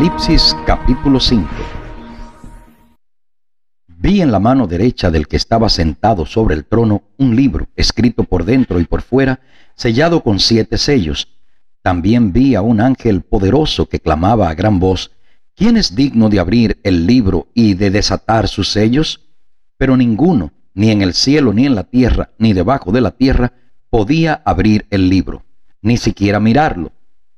Apocalipsis capítulo 5 Vi en la mano derecha del que estaba sentado sobre el trono un libro escrito por dentro y por fuera, sellado con siete sellos. También vi a un ángel poderoso que clamaba a gran voz, ¿quién es digno de abrir el libro y de desatar sus sellos? Pero ninguno, ni en el cielo, ni en la tierra, ni debajo de la tierra, podía abrir el libro, ni siquiera mirarlo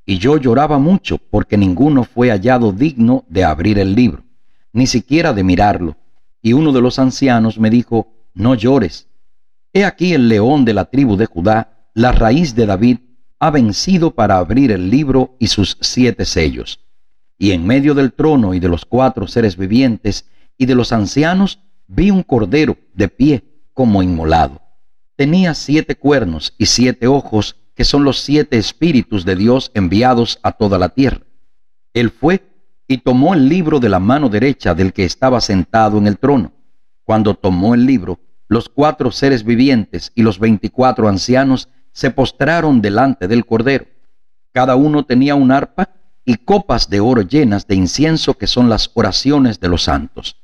y yo lloraba mucho porque ninguno fue hallado digno de abrir el libro, ni siquiera de mirarlo. Y uno de los ancianos me dijo, no llores. He aquí el león de la tribu de Judá, la raíz de David, ha vencido para abrir el libro y sus siete sellos. Y en medio del trono y de los cuatro seres vivientes y de los ancianos vi un cordero de pie como inmolado. Tenía siete cuernos y siete ojos que son los siete espíritus de Dios enviados a toda la tierra. Él fue y tomó el libro de la mano derecha del que estaba sentado en el trono. Cuando tomó el libro, los cuatro seres vivientes y los veinticuatro ancianos se postraron delante del Cordero. Cada uno tenía un arpa y copas de oro llenas de incienso que son las oraciones de los santos.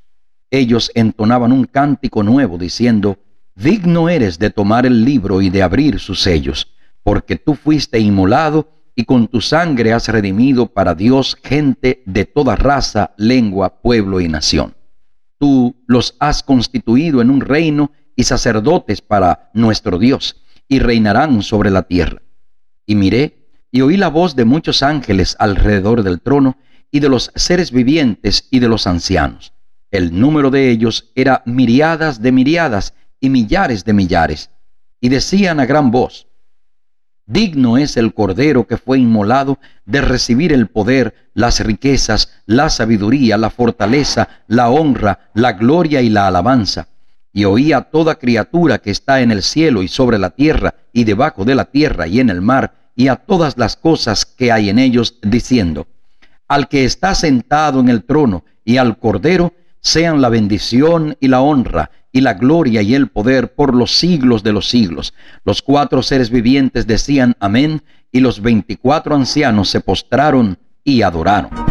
Ellos entonaban un cántico nuevo diciendo, Digno eres de tomar el libro y de abrir sus sellos porque tú fuiste inmolado y con tu sangre has redimido para Dios gente de toda raza, lengua, pueblo y nación. Tú los has constituido en un reino y sacerdotes para nuestro Dios, y reinarán sobre la tierra. Y miré y oí la voz de muchos ángeles alrededor del trono, y de los seres vivientes y de los ancianos. El número de ellos era miriadas de miriadas y millares de millares, y decían a gran voz, Digno es el Cordero que fue inmolado de recibir el poder, las riquezas, la sabiduría, la fortaleza, la honra, la gloria y la alabanza. Y oí a toda criatura que está en el cielo y sobre la tierra y debajo de la tierra y en el mar y a todas las cosas que hay en ellos, diciendo, Al que está sentado en el trono y al Cordero, sean la bendición y la honra y la gloria y el poder por los siglos de los siglos. Los cuatro seres vivientes decían amén y los veinticuatro ancianos se postraron y adoraron.